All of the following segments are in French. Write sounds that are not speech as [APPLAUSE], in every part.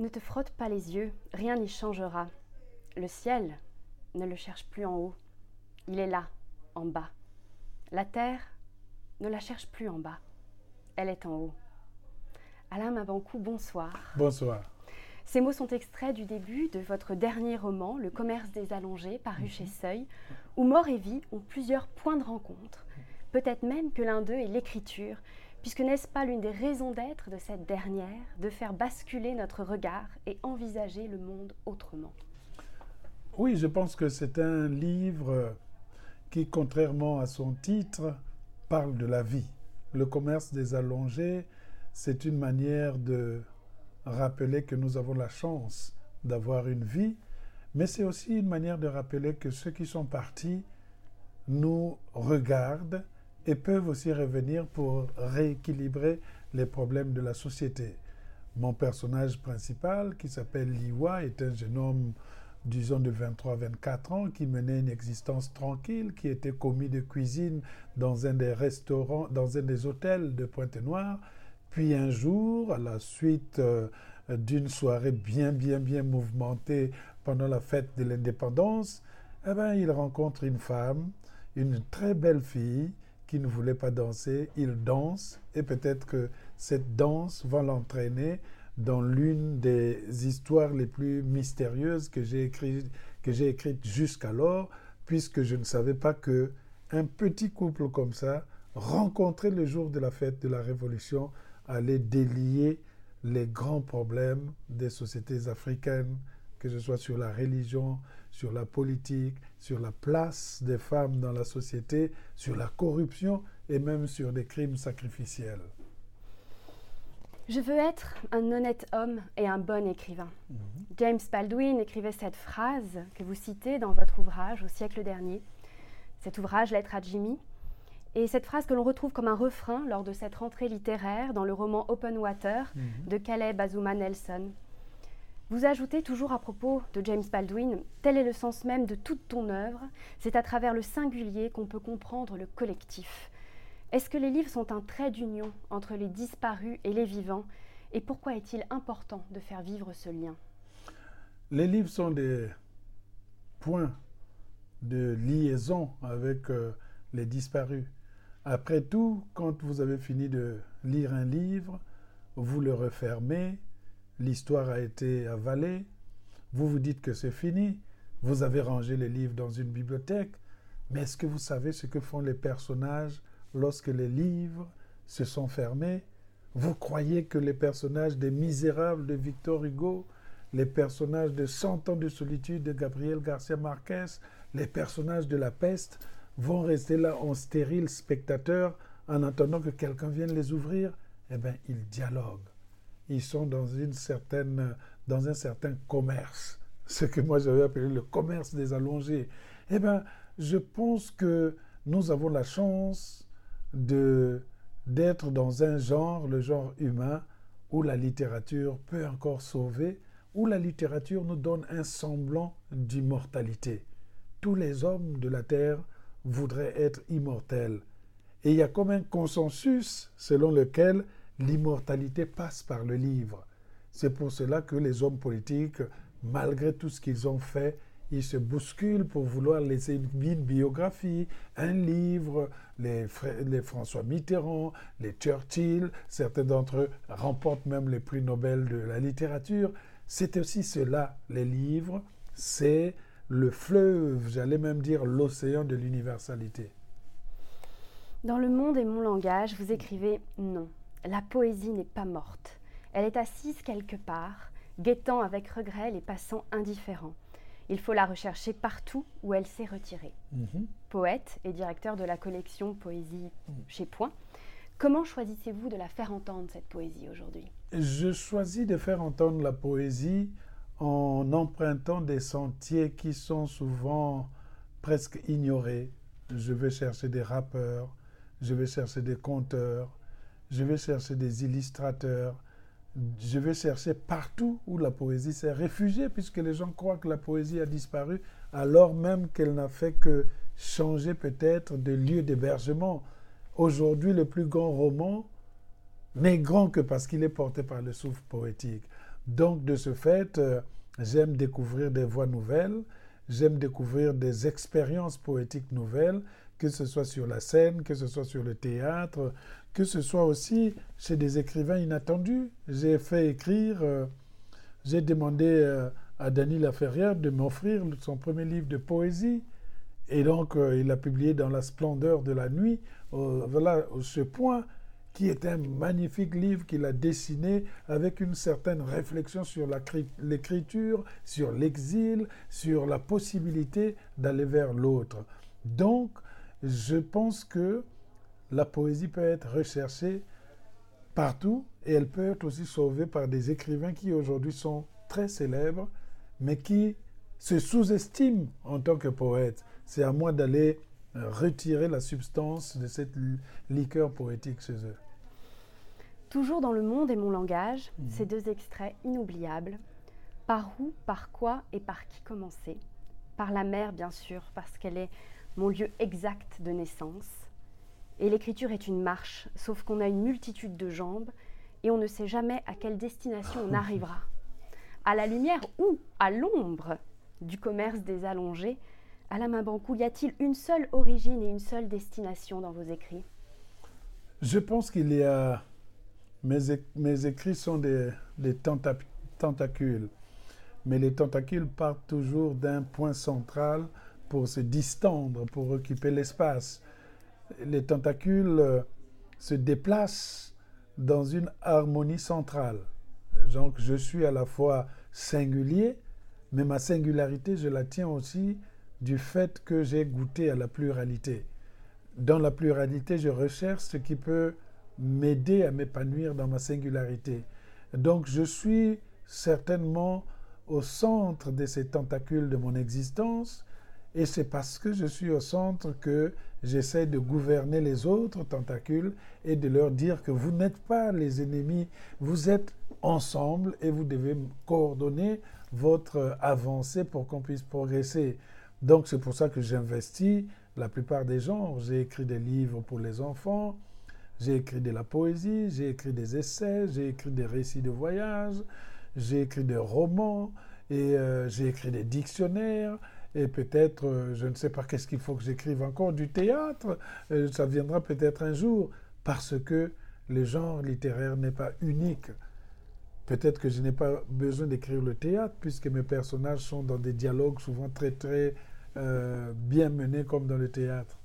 Ne te frotte pas les yeux, rien n'y changera. Le ciel ne le cherche plus en haut, il est là, en bas. La terre ne la cherche plus en bas, elle est en haut. Alain Mabancou, bonsoir. Bonsoir. Ces mots sont extraits du début de votre dernier roman, Le commerce des allongés, paru chez Seuil, où mort et vie ont plusieurs points de rencontre. Peut-être même que l'un d'eux est l'écriture, puisque n'est-ce pas l'une des raisons d'être de cette dernière, de faire basculer notre regard et envisager le monde autrement? Oui, je pense que c'est un livre qui, contrairement à son titre, parle de la vie. Le commerce des allongés, c'est une manière de rappeler que nous avons la chance d'avoir une vie, mais c'est aussi une manière de rappeler que ceux qui sont partis nous regardent et peuvent aussi revenir pour rééquilibrer les problèmes de la société. Mon personnage principal, qui s'appelle Liwa, est un jeune homme, disons, de 23-24 ans, qui menait une existence tranquille, qui était commis de cuisine dans un des restaurants, dans un des hôtels de Pointe-Noire. Puis un jour, à la suite euh, d'une soirée bien, bien, bien mouvementée pendant la fête de l'indépendance, eh ben, il rencontre une femme, une très belle fille, qui ne voulait pas danser, il danse et peut-être que cette danse va l'entraîner dans l'une des histoires les plus mystérieuses que j'ai écrites jusqu'alors, puisque je ne savais pas que un petit couple comme ça, rencontré le jour de la fête de la Révolution, allait délier les grands problèmes des sociétés africaines, que ce soit sur la religion, sur la politique, sur la place des femmes dans la société, sur la corruption et même sur des crimes sacrificiels. Je veux être un honnête homme et un bon écrivain. Mhm. James Baldwin écrivait cette phrase que vous citez dans votre ouvrage au siècle dernier. Cet ouvrage, Lettre à Jimmy, et cette phrase que l'on retrouve comme un refrain lors de cette rentrée littéraire dans le roman Open Water mhm. de Caleb Azuma Nelson. Vous ajoutez toujours à propos de James Baldwin, tel est le sens même de toute ton œuvre, c'est à travers le singulier qu'on peut comprendre le collectif. Est-ce que les livres sont un trait d'union entre les disparus et les vivants Et pourquoi est-il important de faire vivre ce lien? Les livres sont des points de liaison avec euh, les disparus. Après tout, quand vous avez fini de lire un livre, vous le refermez, l'histoire a été avalée, vous vous dites que c'est fini, vous avez rangé les livres dans une bibliothèque, mais est-ce que vous savez ce que font les personnages lorsque les livres se sont fermés? Vous croyez que les personnages des Misérables de Victor Hugo, les personnages de Cent ans de solitude de Gabriel Garcia Marquez, les personnages de La peste vont rester là en stérile spectateur en attendant que quelqu'un vienne les ouvrir? Eh bien, ils dialoguent ils sont dans, une certaine, dans un certain commerce, [LAUGHS] ce que moi j'avais appelé le commerce des allongés. Eh bien, je pense que nous avons la chance d'être dans un genre, le genre humain, où la littérature peut encore sauver, où la littérature nous donne un semblant d'immortalité. Tous les hommes de la Terre voudraient être immortels. Et il y a comme un consensus selon lequel l'immortalité passe par le livre. C'est pour cela que les hommes politiques, malgré tout ce qu'ils ont fait, ils se bousculent pour vouloir laisser une, biographie, un livre, les, François Mitterrand, les Churchill, certains d'entre eux remportent même les prix Nobel de la littérature. C'est aussi cela, les livres, c'est le fleuve, j'allais même dire l'océan de l'universalité. Dans Le Monde et mon langage, vous écrivez non. La poésie n'est pas morte. Elle est assise quelque part, guettant avec regret les passants indifférents. Il faut la rechercher partout où elle s'est retirée. Mhm. Poète et directeur de la collection Poésie mhm. chez Point, comment choisissez-vous de la faire entendre, cette poésie, aujourd'hui? Je choisis de faire entendre la poésie en empruntant des sentiers qui sont souvent presque ignorés. Je vais chercher des rappeurs, je vais chercher des conteurs, je vais chercher des illustrateurs, je vais chercher partout où la poésie s'est réfugiée, puisque les gens croient que la poésie a disparu, alors même qu'elle n'a fait que changer peut-être de lieu d'hébergement. Aujourd'hui, le plus grand roman n'est grand que parce qu'il est porté par le souffle poétique. Donc, de ce fait, euh, j'aime découvrir des voix nouvelles, j'aime découvrir des expériences poétiques nouvelles, que ce soit sur la scène, que ce soit sur le théâtre, que ce soit aussi chez des écrivains inattendus. J'ai fait écrire, euh, j'ai demandé euh, à Dany Laferrière de m'offrir son premier livre de poésie. Et donc, il a publié dans La splendeur de la nuit. voilà, ce point, qui est un magnifique livre qu'il a dessiné avec une certaine réflexion sur l'écriture, sur l'exil, sur la possibilité d'aller vers l'autre. Donc, je pense que la poésie peut être recherchée partout et elle peut être aussi sauvée par des écrivains qui aujourd'hui sont très célèbres, mais qui se sous-estiment en tant que poètes. C'est à moi d'aller euh, retirer la substance de cette liqueur poétique chez eux. Toujours dans le monde et mon langage, mhm. ces deux extraits inoubliables. Par où, par quoi et par qui commencer? Par la mère, bien sûr, parce qu'elle est mon lieu exact de naissance. Et l'écriture est une marche, sauf qu'on a une multitude de jambes et on ne sait jamais à quelle destination on [LAUGHS] arrivera. À la lumière ou à l'ombre du commerce des allongés, à la main bancou, y a-t-il une seule origine et une seule destination dans vos écrits? Je pense qu'il y a. Mes, écrits sont des, tentacules, mais les tentacules partent toujours d'un point central pour se distendre, pour occuper l'espace. Les tentacules euh, se déplacent dans une harmonie centrale. Donc je suis à la fois singulier, mais ma singularité, je la tiens aussi du fait que j'ai goûté à la pluralité. Dans la pluralité, je recherche ce qui peut m'aider à m'épanouir dans ma singularité. Donc je suis certainement au centre de ces tentacules de mon existence et c'est parce que je suis au centre que j'essaie de gouverner les autres tentacules et de leur dire que vous n'êtes pas les ennemis, vous êtes ensemble et vous devez coordonner votre avancée pour qu'on puisse progresser. Donc c'est pour ça que j'investis la plupart des genres. J'ai écrit des livres pour les enfants, j'ai écrit de la poésie, j'ai écrit des essais, j'ai écrit des récits de voyage, j'ai écrit des romans et euh, j'ai écrit des dictionnaires. Et peut-être, euh, je ne sais pas qu'est-ce qu'il faut que j'écrive encore, du théâtre. Euh, ça viendra peut-être un jour, parce que le genre littéraire n'est pas unique. Peut-être que je n'ai pas besoin d'écrire le théâtre, puisque mes personnages sont dans des dialogues souvent très, très euh, bien menés, comme dans le théâtre.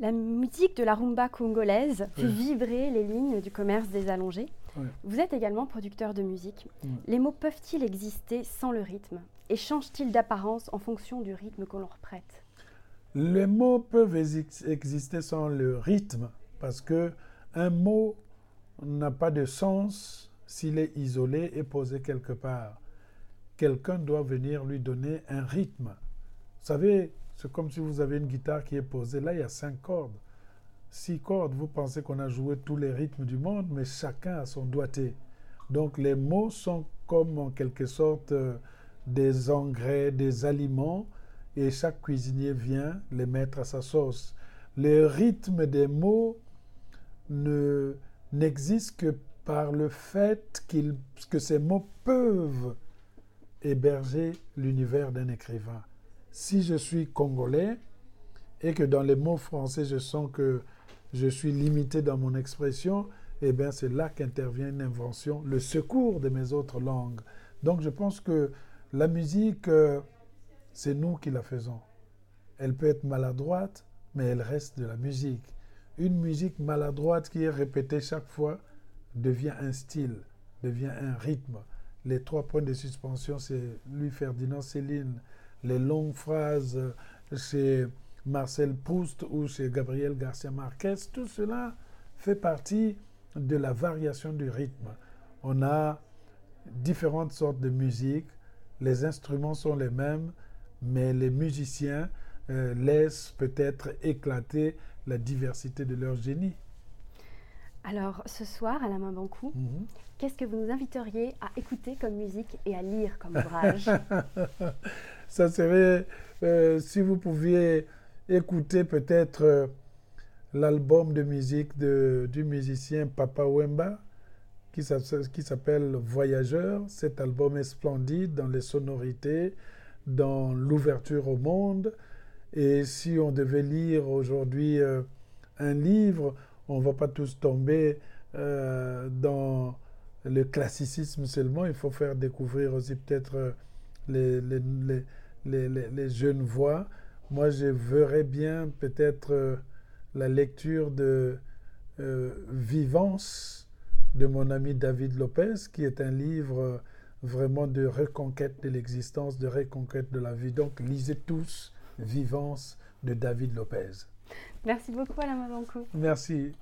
La musique de la rumba congolaise fait vibrer les lignes du commerce des allongés. Vous êtes également producteur de musique. Les mots peuvent-ils exister sans le rythme Et changent-ils d'apparence en fonction du rythme qu'on leur prête? Les mots peuvent exister sans le rythme parce que un mot n'a pas de sens s'il est isolé et posé quelque part. Quelqu'un doit venir lui donner un rythme. Vous savez, c'est comme si vous avez une guitare qui est posée. Là, il y a cinq cordes six cordes, vous pensez qu'on a joué tous les rythmes du monde, mais chacun a son doigté. Donc les mots sont comme en quelque sorte euh, des engrais, des aliments, et chaque cuisinier vient les mettre à sa sauce. Le rythme des mots ne n'existe que par le fait que ces mots peuvent héberger l'univers d'un écrivain. Si je suis congolais et que dans les mots français je sens que je suis limité dans mon expression, eh bien c'est là qu'intervient une invention, le secours de mes autres langues. Donc je pense que la musique, euh, c'est nous qui la faisons. Elle peut être maladroite, mais elle reste de la musique. Une musique maladroite qui est répétée chaque fois devient un style, devient un rythme. Les trois points de suspension, c'est Louis Ferdinand Céline. Les longues phrases, c'est Marcel Proust ou chez Gabriel Garcia Marquez, tout cela fait partie de la variation du rythme. On a différentes sortes de musique, les instruments sont les mêmes, mais les musiciens euh, laissent peut-être éclater la diversité de leur génie. Alors, ce soir, à la main Bancou, mhm. qu'est-ce que vous nous inviteriez à écouter comme musique et à lire comme ouvrage? [LAUGHS] Ça serait, euh, si vous pouviez écouter peut-être euh, l'album de musique de, du musicien Papa Wemba, qui s'appelle Voyageur. Cet album est splendide dans les sonorités, dans l'ouverture au monde. Et si on devait lire aujourd'hui euh, un livre, on ne va pas tous tomber euh, dans le classicisme seulement. Il faut faire découvrir aussi peut-être euh, les, les, les, jeunes voix. Moi, je verrais bien peut-être la lecture de Vivance de mon ami David Lopez, qui est un livre vraiment de reconquête de l'existence, de reconquête de la vie. Donc, lisez tous Vivance de David Lopez. Merci beaucoup Alain Mabankou. Merci.